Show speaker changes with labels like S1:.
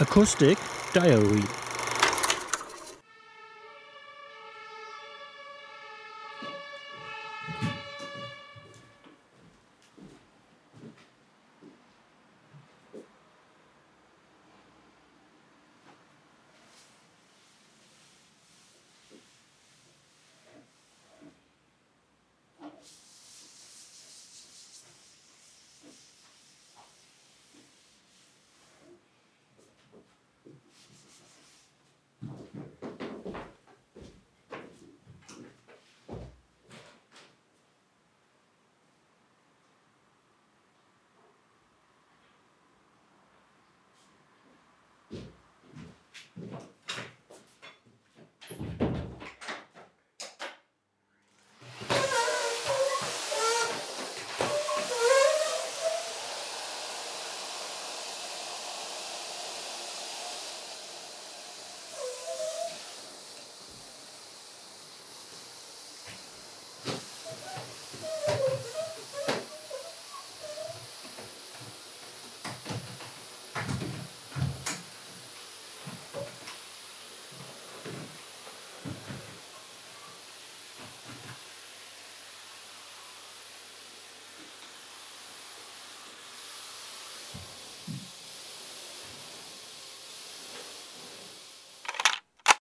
S1: Acoustic Diary.